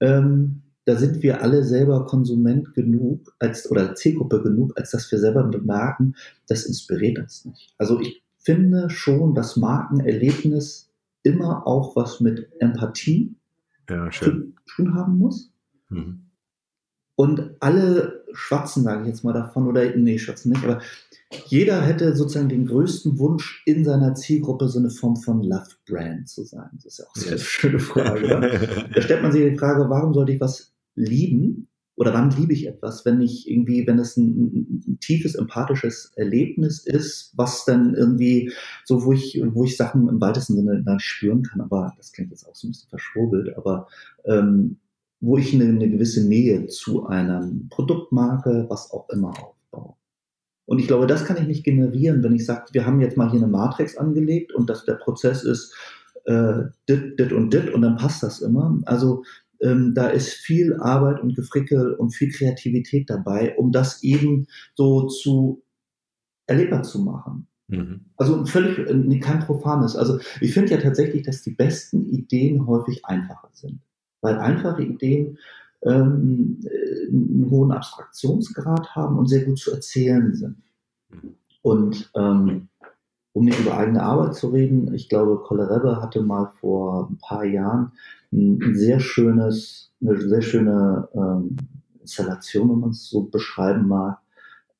Ähm, da sind wir alle selber Konsument genug als, oder Zielgruppe genug, als dass wir selber bemerken, das inspiriert uns nicht. Also ich finde schon, dass Markenerlebnis immer auch was mit Empathie ja, zu tun haben muss. Mhm. Und alle schwatzen, sage ich jetzt mal davon, oder nee, schwatzen nicht, aber jeder hätte sozusagen den größten Wunsch in seiner Zielgruppe so eine Form von Love Brand zu sein. Das ist ja auch so eine schöne Frage. Oder? Da stellt man sich die Frage, warum sollte ich was lieben oder wann liebe ich etwas, wenn ich irgendwie, wenn es ein, ein, tiefes empathisches Erlebnis ist, was dann irgendwie so, wo ich, wo ich Sachen im weitesten Sinne dann spüren kann, aber das klingt jetzt auch so ein bisschen verschwurbelt, aber ähm, wo ich eine, eine gewisse Nähe zu einer Produktmarke, was auch immer aufbaue. Und ich glaube, das kann ich nicht generieren, wenn ich sage, wir haben jetzt mal hier eine Matrix angelegt und dass der Prozess ist äh, dit, dit und dit und dann passt das immer. Also ähm, da ist viel Arbeit und Gefrickel und viel Kreativität dabei, um das eben so zu erlebbar zu machen. Mhm. Also völlig äh, kein profanes. Also ich finde ja tatsächlich, dass die besten Ideen häufig einfacher sind, weil einfache Ideen ähm, äh, einen hohen Abstraktionsgrad haben und sehr gut zu erzählen sind. Und ähm, um nicht über eigene Arbeit zu reden, ich glaube, Kolle hatte mal vor ein paar Jahren ein sehr schönes, eine sehr schöne ähm, Installation, wenn man es so beschreiben mag,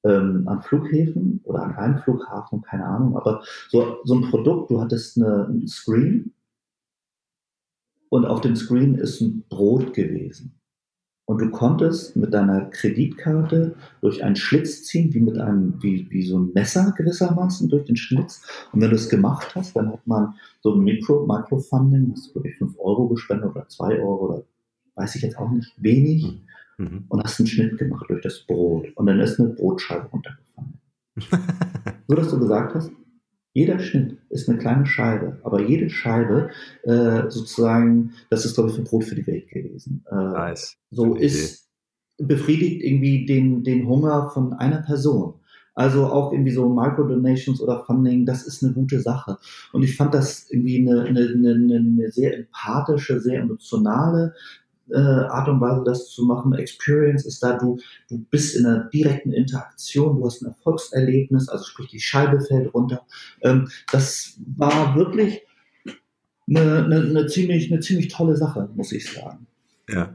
ähm, an Flughäfen oder an einem Flughafen, keine Ahnung, aber so, so ein Produkt, du hattest eine, einen Screen und auf dem Screen ist ein Brot gewesen. Und du konntest mit deiner Kreditkarte durch einen Schlitz ziehen, wie mit einem, wie, wie so ein Messer gewissermaßen durch den Schlitz. Und wenn du es gemacht hast, dann hat man so ein Mikro, Microfunding, hast du wirklich 5 Euro gespendet oder 2 Euro oder weiß ich jetzt auch nicht, wenig. Mhm. mhm. Und hast einen Schnitt gemacht durch das Brot. Und dann ist eine Brotscheibe runtergefallen. so dass du gesagt hast, jeder Schnitt ist eine kleine Scheibe, aber jede Scheibe äh, sozusagen, das ist glaube ich ein Brot für die Welt gewesen. Äh, nice. So ist befriedigt irgendwie den, den Hunger von einer Person. Also auch irgendwie so Microdonations oder Funding, das ist eine gute Sache. Und ich fand das irgendwie eine, eine, eine, eine sehr empathische, sehr emotionale äh, Art und Weise, das zu machen. Experience ist da, du, du bist in einer direkten Interaktion, du hast ein Erfolgserlebnis, also sprich die Scheibe fällt runter. Ähm, das war wirklich eine, eine, eine, ziemlich, eine ziemlich tolle Sache, muss ich sagen. Ja.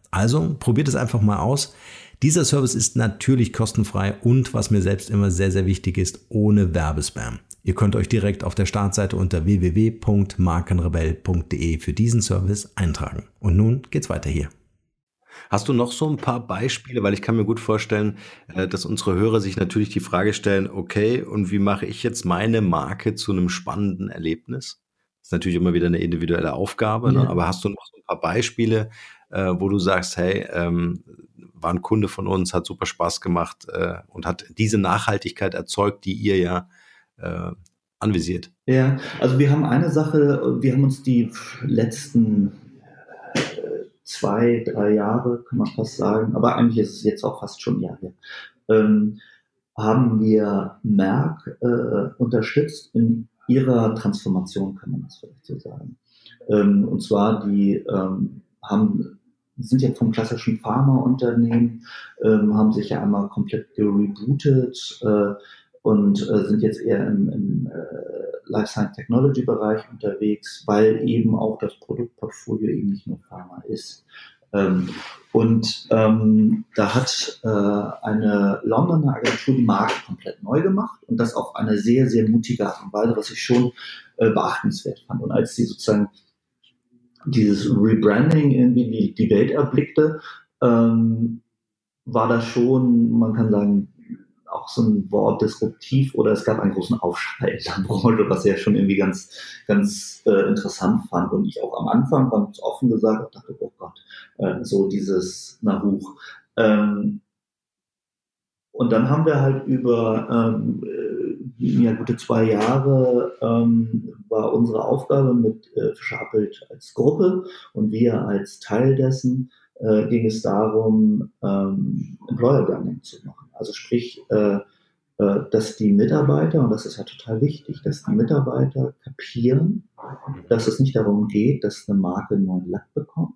Also probiert es einfach mal aus. Dieser Service ist natürlich kostenfrei und was mir selbst immer sehr, sehr wichtig ist, ohne Werbespam. Ihr könnt euch direkt auf der Startseite unter www.markenrebell.de für diesen Service eintragen. Und nun geht's weiter hier. Hast du noch so ein paar Beispiele? Weil ich kann mir gut vorstellen, äh, dass unsere Hörer sich natürlich die Frage stellen, okay, und wie mache ich jetzt meine Marke zu einem spannenden Erlebnis? Das ist natürlich immer wieder eine individuelle Aufgabe, ne? ja. ne? aber hast du noch so ein paar Beispiele, äh, wo du sagst, hey, ähm, war ein Kunde von uns, hat super Spaß gemacht äh, und hat diese Nachhaltigkeit erzeugt, die ihr ja äh, anvisiert. Ja, also wir haben eine Sache, wir haben uns die letzten äh, zwei, drei Jahre, kann man fast sagen, aber eigentlich ist es jetzt auch fast schon ein Jahr her, ähm, haben wir Merck äh, unterstützt in ihrer Transformation, kann man das vielleicht so sagen. Ähm, und zwar, die ähm, haben sind ja vom klassischen Pharmaunternehmen, ähm, haben sich ja einmal komplett gerebootet äh, und äh, sind jetzt eher im, im äh, Life Science Technology Bereich unterwegs, weil eben auch das Produktportfolio eben nicht nur Pharma ist. Ähm, und ähm, da hat äh, eine Londoner Agentur die Marke komplett neu gemacht und das auf eine sehr, sehr mutige Art und Weise, was ich schon äh, beachtenswert fand. Und als sie sozusagen dieses Rebranding irgendwie die, die Welt erblickte, ähm, war das schon, man kann sagen, auch so ein Wort disruptiv oder es gab einen großen Aufschrei in der Branche, was ich ja schon irgendwie ganz, ganz äh, interessant fand. Und ich auch am Anfang ganz offen gesagt dachte, oh Gott, äh, so dieses, na hoch. Ähm, und dann haben wir halt über ähm, ja, gute zwei Jahre ähm, war unsere Aufgabe mit äh, Fischer Appelt als Gruppe und wir als Teil dessen äh, ging es darum, ähm, Employer Branding zu machen. Also sprich, äh, äh, dass die Mitarbeiter, und das ist ja total wichtig, dass die Mitarbeiter kapieren, dass es nicht darum geht, dass eine Marke einen neuen Lack bekommt,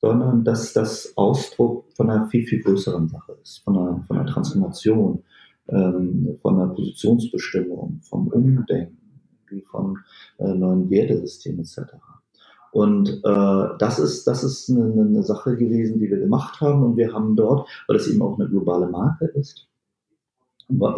sondern dass das Ausdruck von einer viel, viel größeren Sache ist, von einer, von einer Transformation, ähm, von einer Positionsbestimmung, vom Umdenken, von äh, neuen Wertesystemen etc. Und äh, das ist, das ist eine, eine Sache gewesen, die wir gemacht haben. Und wir haben dort, weil es eben auch eine globale Marke ist,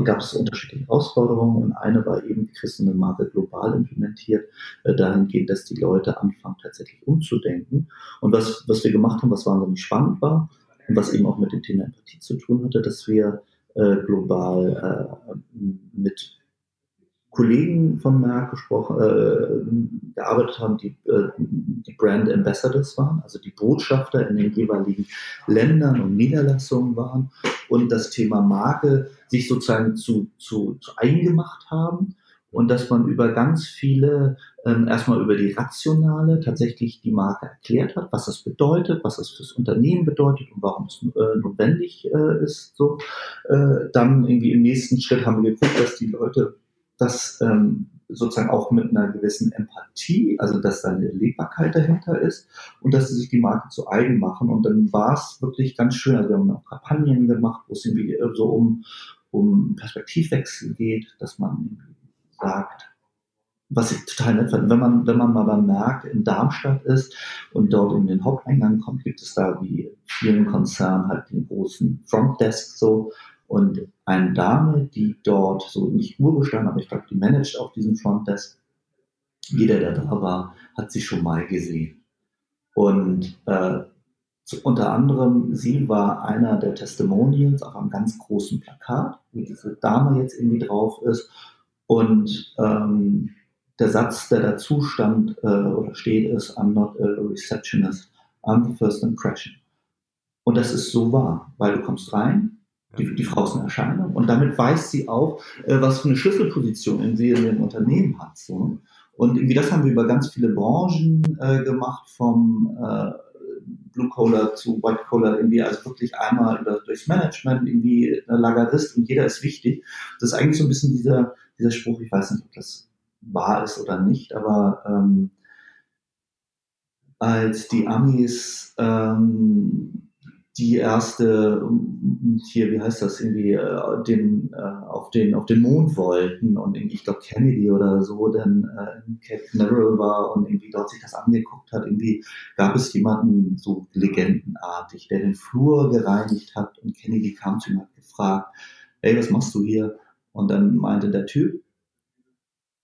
gab es unterschiedliche Herausforderungen und eine war eben, wie du eine Marke global implementiert, äh, dahingehend, dass die Leute anfangen tatsächlich umzudenken. Und was, was wir gemacht haben, was wahnsinnig spannend war und was eben auch mit dem Thema Empathie zu tun hatte, dass wir äh, global äh, mit Kollegen von Merck gesprochen, äh, gearbeitet haben, die, äh, die Brand Ambassadors waren, also die Botschafter in den jeweiligen Ländern und Niederlassungen waren und das Thema Marke sich sozusagen zu, zu, zu eingemacht haben und dass man über ganz viele, ähm, erstmal über die rationale tatsächlich die Marke erklärt hat, was das bedeutet, was das fürs Unternehmen bedeutet und warum es äh, notwendig äh, ist. So, äh, dann irgendwie im nächsten Schritt haben wir geguckt, dass die Leute das ähm, sozusagen auch mit einer gewissen Empathie, also dass da eine Lebbarkeit dahinter ist und dass sie sich die Marke zu eigen machen. Und dann war es wirklich ganz schön. Also wir haben auch Kampagnen gemacht, wo es irgendwie so um, um Perspektivwechsel geht, dass man sagt, was ich total nett fand, wenn man, wenn man mal beim Merck in Darmstadt ist und dort in den Haupteingang kommt, gibt es da wie vielen Konzernen halt den großen Frontdesk so und eine Dame, die dort so nicht Urbestand, aber ich glaube, die managt auch diesen Frontdesk. Jeder, der da war, hat sie schon mal gesehen. Und äh, unter anderem, sie war einer der Testimonials auf einem ganz großen Plakat, wie diese Dame jetzt irgendwie drauf ist. Und ähm, der Satz, der dazu stand äh, oder steht, ist, I'm not a receptionist, I'm the first impression. Und das ist so wahr, weil du kommst rein, die, die Frau ist eine Erscheinung. Und damit weiß sie auch, äh, was für eine Schlüsselposition in sie in dem Unternehmen hat. So. Und irgendwie das haben wir über ganz viele Branchen äh, gemacht, vom äh, Blue Collar zu White Collar, irgendwie, also wirklich einmal über, durchs Management, irgendwie eine Lagerist und jeder ist wichtig. Das ist eigentlich so ein bisschen dieser, dieser Spruch, ich weiß nicht, ob das wahr ist oder nicht, aber ähm, als die Amis ähm, die erste hier, wie heißt das, irgendwie äh, den, äh, auf, den, auf den Mond wollten und irgendwie, ich glaube Kennedy oder so, dann äh, in Cape Canaveral war und irgendwie dort sich das angeguckt hat. Irgendwie gab es jemanden so legendenartig, der den Flur gereinigt hat und Kennedy kam zu ihm und hat gefragt, ey, was machst du hier? Und dann meinte der Typ,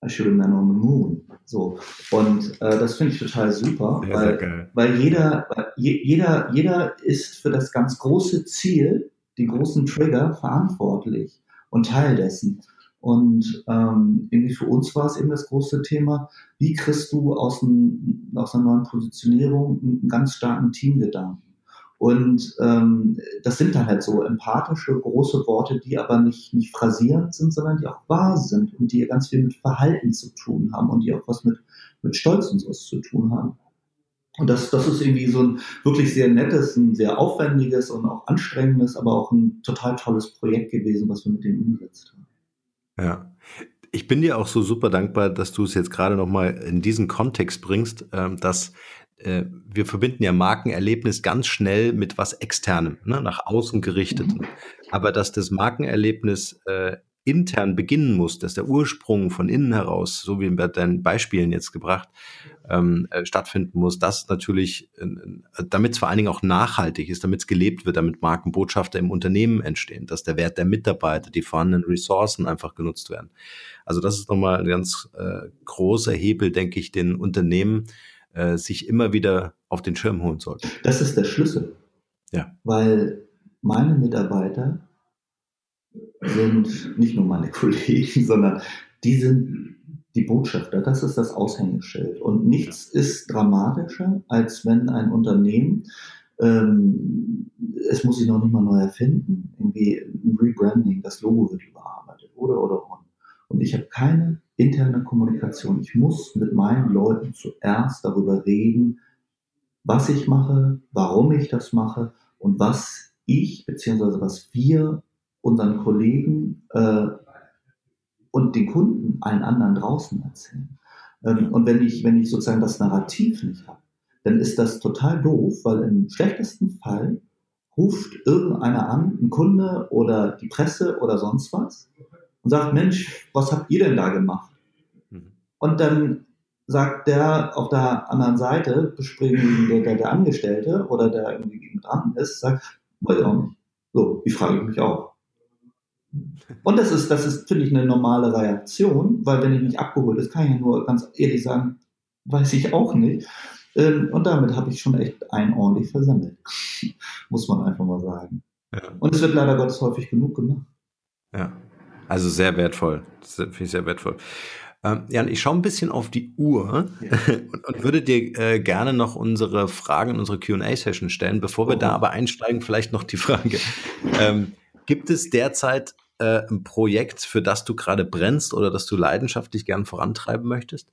I should have been on the moon. So. Und äh, das finde ich total super, sehr, weil, sehr weil jeder, jeder, jeder ist für das ganz große Ziel, die großen Trigger verantwortlich und Teil dessen. Und ähm, irgendwie für uns war es eben das große Thema, wie kriegst du aus, ein, aus einer neuen Positionierung einen ganz starken Teamgedanken? Und ähm, das sind dann halt so empathische, große Worte, die aber nicht, nicht phrasierend sind, sondern die auch wahr sind und die ganz viel mit Verhalten zu tun haben und die auch was mit, mit Stolz und sowas zu tun haben. Und das, das ist irgendwie so ein wirklich sehr nettes, ein sehr aufwendiges und auch anstrengendes, aber auch ein total tolles Projekt gewesen, was wir mit denen umgesetzt haben. Ja. Ich bin dir auch so super dankbar, dass du es jetzt gerade nochmal in diesen Kontext bringst, ähm, dass äh, wir verbinden ja Markenerlebnis ganz schnell mit was Externem, ne, nach außen gerichtet. Mhm. Aber dass das Markenerlebnis äh, intern beginnen muss, dass der Ursprung von innen heraus, so wie bei deinen Beispielen jetzt gebracht, ähm, äh, stattfinden muss, das natürlich, äh, damit es vor allen Dingen auch nachhaltig ist, damit es gelebt wird, damit Markenbotschafter im Unternehmen entstehen, dass der Wert der Mitarbeiter, die vorhandenen Ressourcen einfach genutzt werden. Also das ist nochmal ein ganz äh, großer Hebel, denke ich, den Unternehmen äh, sich immer wieder auf den Schirm holen sollten. Das ist der Schlüssel. Ja. Weil meine Mitarbeiter sind nicht nur meine Kollegen, sondern die sind die Botschafter. Das ist das Aushängeschild. Und nichts ja. ist dramatischer, als wenn ein Unternehmen ähm, es muss sich noch nicht mal neu erfinden. Irgendwie ein Rebranding, das Logo wird überarbeitet oder oder und. Und ich habe keine interne Kommunikation. Ich muss mit meinen Leuten zuerst darüber reden, was ich mache, warum ich das mache und was ich bzw. was wir unseren Kollegen äh, und den Kunden allen anderen draußen erzählen. Ähm, und wenn ich, wenn ich sozusagen das Narrativ nicht habe, dann ist das total doof, weil im schlechtesten Fall ruft irgendeiner an, ein Kunde oder die Presse oder sonst was und sagt, Mensch, was habt ihr denn da gemacht? Mhm. Und dann sagt der auf der anderen Seite, der, der, der Angestellte oder der irgendwie dran ist, sagt, weiß ich auch nicht. So, die frage ich mich auch. Und das ist, das ist, finde ich, eine normale Reaktion, weil wenn ich nicht abgeholt ist, kann ich ja nur ganz ehrlich sagen, weiß ich auch nicht. Ähm, und damit habe ich schon echt ein ordentlich versammelt. Muss man einfach mal sagen. Ja. Und es wird leider Gottes häufig genug gemacht. Ja, also sehr wertvoll. Finde ich sehr wertvoll. Ähm, Jan, ich schaue ein bisschen auf die Uhr ja. und, und, würde dir äh, gerne noch unsere Fragen in unsere QA-Session stellen. Bevor wir oh. da aber einsteigen, vielleicht noch die Frage. Ähm, gibt es derzeit äh, ein Projekt, für das du gerade brennst oder das du leidenschaftlich gern vorantreiben möchtest?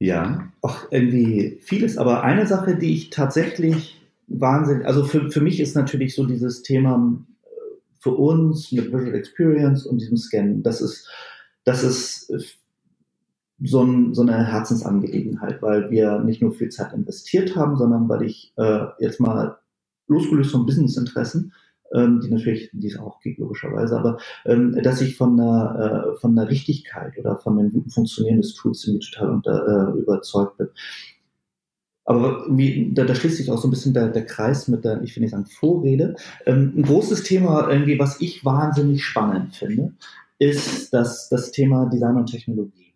Ja, auch irgendwie vieles, aber eine Sache, die ich tatsächlich wahnsinnig, also für, für mich ist natürlich so dieses Thema für uns mit Visual Experience und diesem Scan, das ist, das ist so, ein, so eine Herzensangelegenheit, weil wir nicht nur viel Zeit investiert haben, sondern weil ich äh, jetzt mal losgelöst von Businessinteressen ähm, die natürlich, die es auch gibt, logischerweise, aber ähm, dass ich von der, äh, von der Richtigkeit oder von dem guten Funktionieren des Tools total unter, äh, überzeugt bin. Aber wie, da, da schließt sich auch so ein bisschen der, der Kreis mit der, ich will nicht sagen Vorrede. Ähm, ein großes Thema, irgendwie, was ich wahnsinnig spannend finde, ist das, das Thema Design und Technologie.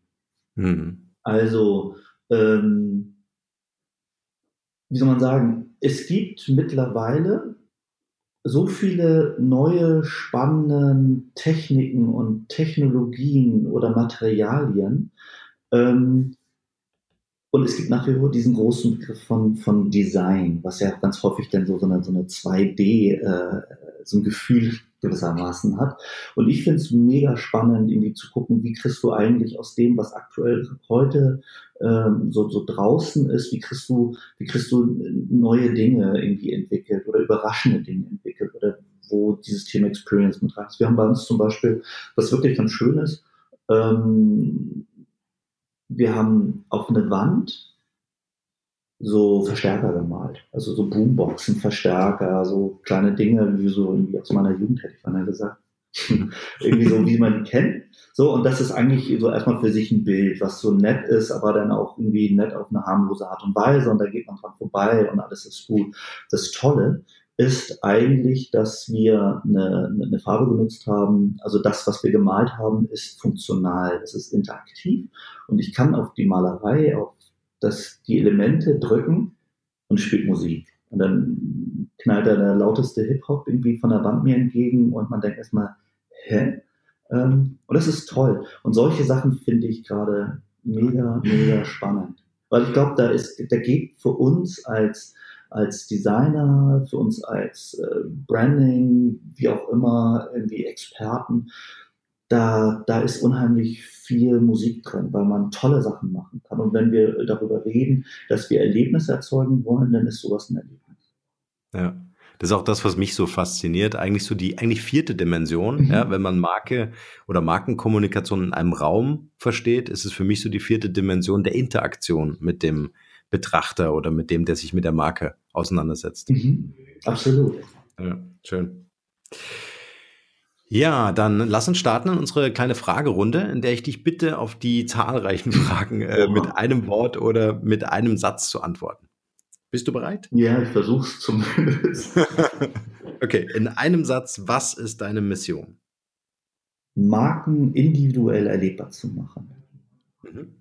Mhm. Also, ähm, wie soll man sagen, es gibt mittlerweile so viele neue spannende Techniken und Technologien oder Materialien. Ähm, und es gibt nach wie vor diesen großen Begriff von, von Design, was ja ganz häufig dann so, so eine, so eine 2D, äh, so ein Gefühl gewissermaßen hat. Und ich finde es mega spannend, irgendwie zu gucken, wie kriegst du eigentlich aus dem, was aktuell heute ähm, so, so draußen ist, wie kriegst du, wie kriegst du neue Dinge irgendwie entwickelt oder überraschende Dinge entwickelt oder wo dieses Thema Experience mit rein ist. Wir haben bei uns zum Beispiel, was wirklich ganz schön ist, ähm, wir haben auf eine Wand so Verstärker gemalt. Also so Boomboxen, Verstärker, so kleine Dinge, wie so irgendwie aus meiner Jugend hätte ich mal gesagt. irgendwie so, wie man kennt. So, und das ist eigentlich so erstmal für sich ein Bild, was so nett ist, aber dann auch irgendwie nett auf eine harmlose Art und Weise und da geht man dran vorbei und alles ist gut. Das Tolle ist eigentlich, dass wir eine, eine Farbe genutzt haben. Also das, was wir gemalt haben, ist funktional, es ist interaktiv und ich kann auf die Malerei, auf das, die Elemente drücken und spielt Musik. Und dann knallt da der lauteste Hip-Hop irgendwie von der Wand mir entgegen und man denkt erstmal, hä? Ähm, und das ist toll. Und solche Sachen finde ich gerade mega, mega spannend. Weil ich glaube, da ist, da geht für uns als, als Designer, für uns als äh, Branding, wie auch immer, irgendwie Experten, da, da ist unheimlich viel Musik drin, weil man tolle Sachen machen kann. Und wenn wir darüber reden, dass wir Erlebnisse erzeugen wollen, dann ist sowas ein Erlebnis. Ja. Das ist auch das, was mich so fasziniert. Eigentlich so die eigentlich vierte Dimension. Mhm. Ja, wenn man Marke oder Markenkommunikation in einem Raum versteht, ist es für mich so die vierte Dimension der Interaktion mit dem Betrachter oder mit dem, der sich mit der Marke auseinandersetzt. Mhm. Absolut. Ja, schön. Ja, dann lass uns starten in unsere kleine Fragerunde, in der ich dich bitte auf die zahlreichen Fragen äh, mit einem Wort oder mit einem Satz zu antworten. Bist du bereit? Ja, ich versuche es zumindest. okay, in einem Satz, was ist deine Mission? Marken individuell erlebbar zu machen. Mhm.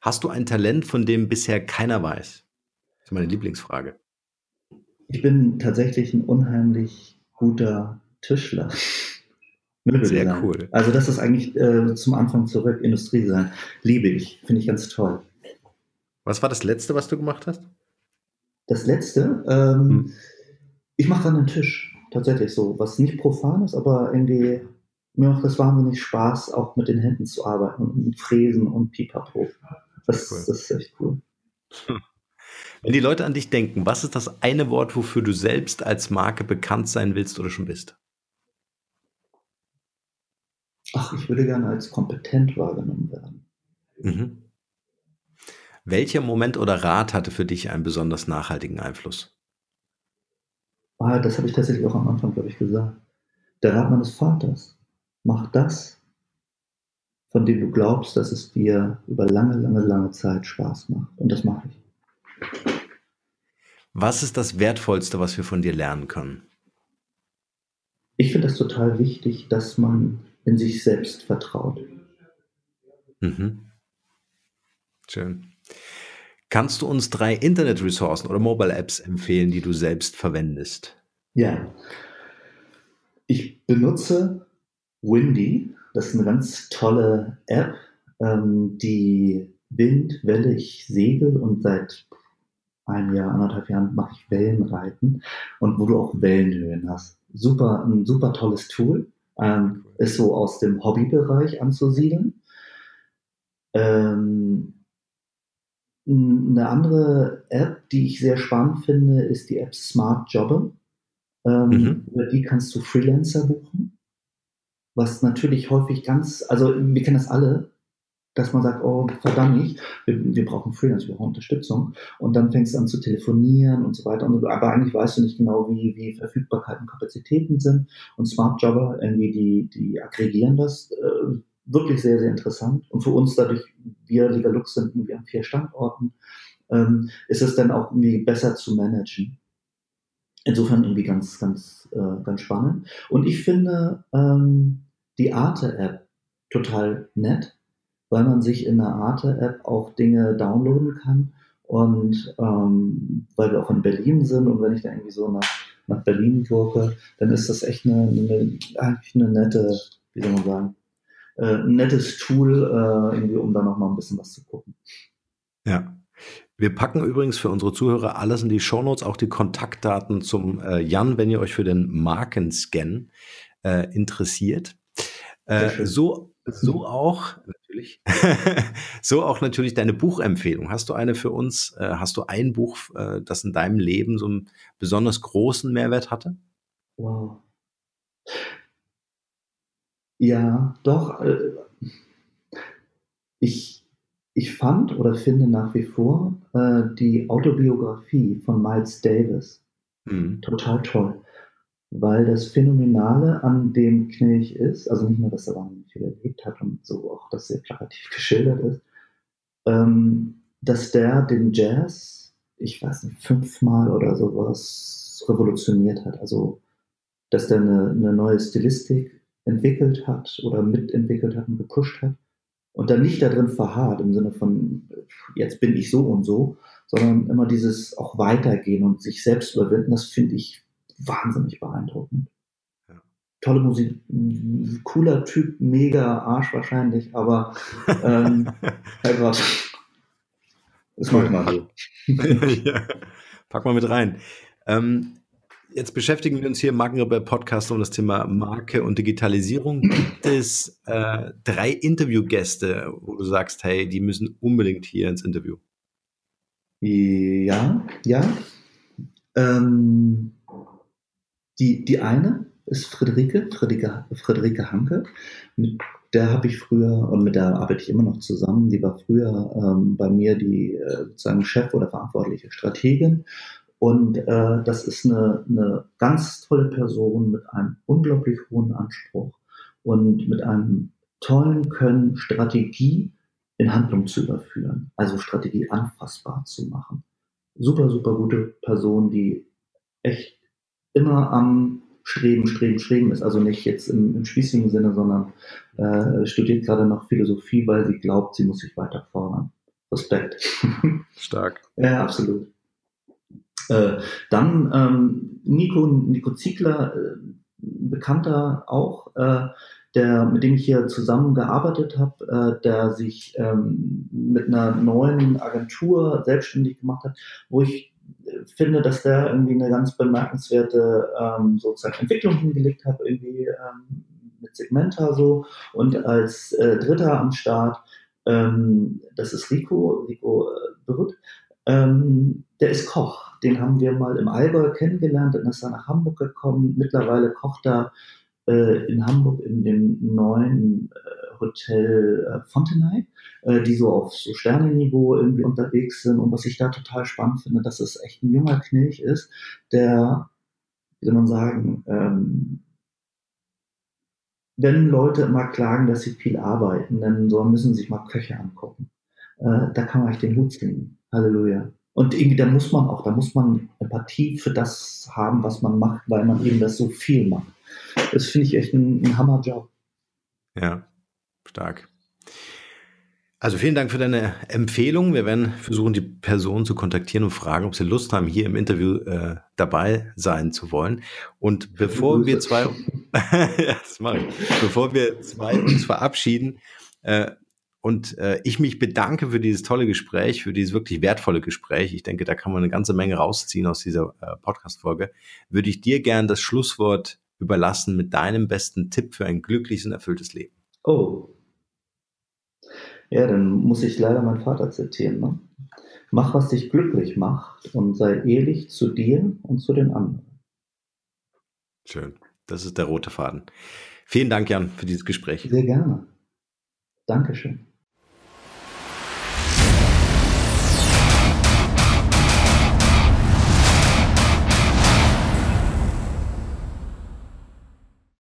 Hast du ein Talent, von dem bisher keiner weiß? Ist meine Lieblingsfrage. Ich bin tatsächlich ein unheimlich guter Tischler. Sehr cool. Also das ist eigentlich äh, zum Anfang zurück, Industriedesign. Liebe ich, finde ich ganz toll. Was war das Letzte, was du gemacht hast? Das Letzte? Ähm, hm. Ich mache dann einen Tisch, tatsächlich so, was nicht profan ist, aber irgendwie mir macht das wahnsinnig Spaß, auch mit den Händen zu arbeiten und Fräsen und Pipapo. Das, cool. das ist echt cool. Wenn die Leute an dich denken, was ist das eine Wort, wofür du selbst als Marke bekannt sein willst oder schon bist? Ach, ich würde gerne als kompetent wahrgenommen werden. Mhm. Welcher Moment oder Rat hatte für dich einen besonders nachhaltigen Einfluss? Ah, das habe ich tatsächlich auch am Anfang, glaube ich, gesagt. Der Rat meines Vaters. Mach das, von dem du glaubst, dass es dir über lange, lange, lange Zeit Spaß macht. Und das mache ich. Was ist das Wertvollste, was wir von dir lernen können? Ich finde es total wichtig, dass man in sich selbst vertraut. Mhm. Schön. Kannst du uns drei Internetressourcen oder Mobile Apps empfehlen, die du selbst verwendest? Ja. Ich benutze Windy. Das ist eine ganz tolle App, ähm, die Wind, Welle, ich segel und seit einem Jahr, anderthalb Jahren mache ich Wellenreiten und wo du auch Wellenhöhen hast. Super, ein super tolles Tool. Ähm, ist so aus dem Hobbybereich anzusiedeln. Ähm, eine andere App, die ich sehr spannend finde, ist die App Smart Jobber. Ähm, mhm. Über die kannst du Freelancer buchen. Was natürlich häufig ganz, also wir kennen das alle, dass man sagt, oh verdammt nicht, wir, wir brauchen Freelance, wir brauchen Unterstützung. Und dann fängst du an zu telefonieren und so weiter. Und, aber eigentlich weißt du nicht genau, wie, wie Verfügbarkeit und Kapazitäten sind. Und Smart Jobber, irgendwie, die, die aggregieren das. Äh, wirklich sehr, sehr interessant. Und für uns dadurch, wir Liga Lux sind irgendwie an vier Standorten, ähm, ist es dann auch irgendwie besser zu managen. Insofern irgendwie ganz, ganz, äh, ganz spannend. Und ich finde ähm, die Arte-App total nett, weil man sich in der Arte-App auch Dinge downloaden kann. Und ähm, weil wir auch in Berlin sind und wenn ich da irgendwie so nach, nach Berlin gucke, dann ist das echt eine, eine, eigentlich eine nette, wie soll man sagen, äh, ein nettes Tool, äh, irgendwie, um da nochmal ein bisschen was zu gucken. Ja. Wir packen übrigens für unsere Zuhörer alles in die Shownotes, auch die Kontaktdaten zum äh, Jan, wenn ihr euch für den Markenscan interessiert. So, so auch natürlich, so auch natürlich deine Buchempfehlung. Hast du eine für uns? Äh, hast du ein Buch, äh, das in deinem Leben so einen besonders großen Mehrwert hatte? Wow. Ja, doch. Äh, ich, ich fand oder finde nach wie vor äh, die Autobiografie von Miles Davis mhm. total toll. Weil das Phänomenale an dem Knilch ist, also nicht nur, dass er wahnsinnig viel erlebt hat und so auch das sehr plakativ geschildert ist, ähm, dass der den Jazz, ich weiß nicht, fünfmal oder sowas revolutioniert hat. Also, dass der eine, eine neue Stilistik entwickelt hat oder mitentwickelt hat und gepusht hat und dann nicht darin verharrt im Sinne von, jetzt bin ich so und so, sondern immer dieses auch weitergehen und sich selbst überwinden, das finde ich wahnsinnig beeindruckend. Ja. Tolle Musik, cooler Typ, mega Arsch wahrscheinlich, aber ähm, Herrgott, ist manchmal so. ja. Pack mal mit rein. Ähm, Jetzt beschäftigen wir uns hier im Markenrebell Podcast um das Thema Marke und Digitalisierung. Gibt es äh, drei Interviewgäste, wo du sagst, hey, die müssen unbedingt hier ins Interview? Ja, ja. Ähm, die, die eine ist Friederike, Friederike, Friederike Hanke. Mit der habe ich früher, und mit der arbeite ich immer noch zusammen, die war früher ähm, bei mir die äh, sozusagen Chef oder verantwortliche Strategin und äh, das ist eine, eine ganz tolle Person mit einem unglaublich hohen Anspruch und mit einem tollen Können, Strategie in Handlung zu überführen, also Strategie anfassbar zu machen. Super, super gute Person, die echt immer am Streben, Streben, Streben ist. Also nicht jetzt im, im spießigen Sinne, sondern äh, studiert gerade noch Philosophie, weil sie glaubt, sie muss sich weiter fordern. Respekt. Stark. ja, absolut. Äh, dann ähm, Nico, Nico Ziegler, äh, Bekannter auch, äh, der, mit dem ich hier zusammengearbeitet habe, äh, der sich ähm, mit einer neuen Agentur selbstständig gemacht hat, wo ich finde, dass der irgendwie eine ganz bemerkenswerte ähm, sozusagen Entwicklung hingelegt hat, irgendwie ähm, mit Segmenta so. Und als äh, Dritter am Start, ähm, das ist Rico, Rico äh, Brütt, ähm, der ist Koch. Den haben wir mal im Allgäu kennengelernt, dann ist er nach Hamburg gekommen. Mittlerweile kocht er äh, in Hamburg in dem neuen äh, Hotel äh, Fontenay, äh, die so auf so Sternenniveau irgendwie unterwegs sind. Und was ich da total spannend finde, dass es echt ein junger Knilch ist, der, wie soll man sagen, ähm, wenn Leute immer klagen, dass sie viel arbeiten, dann so müssen sie sich mal Köche angucken. Äh, da kann man euch den Hut ziehen. Halleluja. Und irgendwie, da muss man auch, da muss man Empathie für das haben, was man macht, weil man eben das so viel macht. Das finde ich echt ein, ein Hammerjob. Ja, stark. Also vielen Dank für deine Empfehlung. Wir werden versuchen, die Person zu kontaktieren und fragen, ob sie Lust haben, hier im Interview äh, dabei sein zu wollen. Und bevor wir zwei, ja, das mache ich. Bevor wir zwei uns verabschieden äh, und äh, ich mich bedanke für dieses tolle Gespräch, für dieses wirklich wertvolle Gespräch. Ich denke, da kann man eine ganze Menge rausziehen aus dieser äh, Podcast-Folge. Würde ich dir gern das Schlusswort überlassen mit deinem besten Tipp für ein glückliches und erfülltes Leben. Oh. Ja, dann muss ich leider meinen Vater zitieren. Ne? Mach, was dich glücklich macht und sei ehrlich zu dir und zu den anderen. Schön. Das ist der rote Faden. Vielen Dank, Jan, für dieses Gespräch. Sehr gerne. Dankeschön.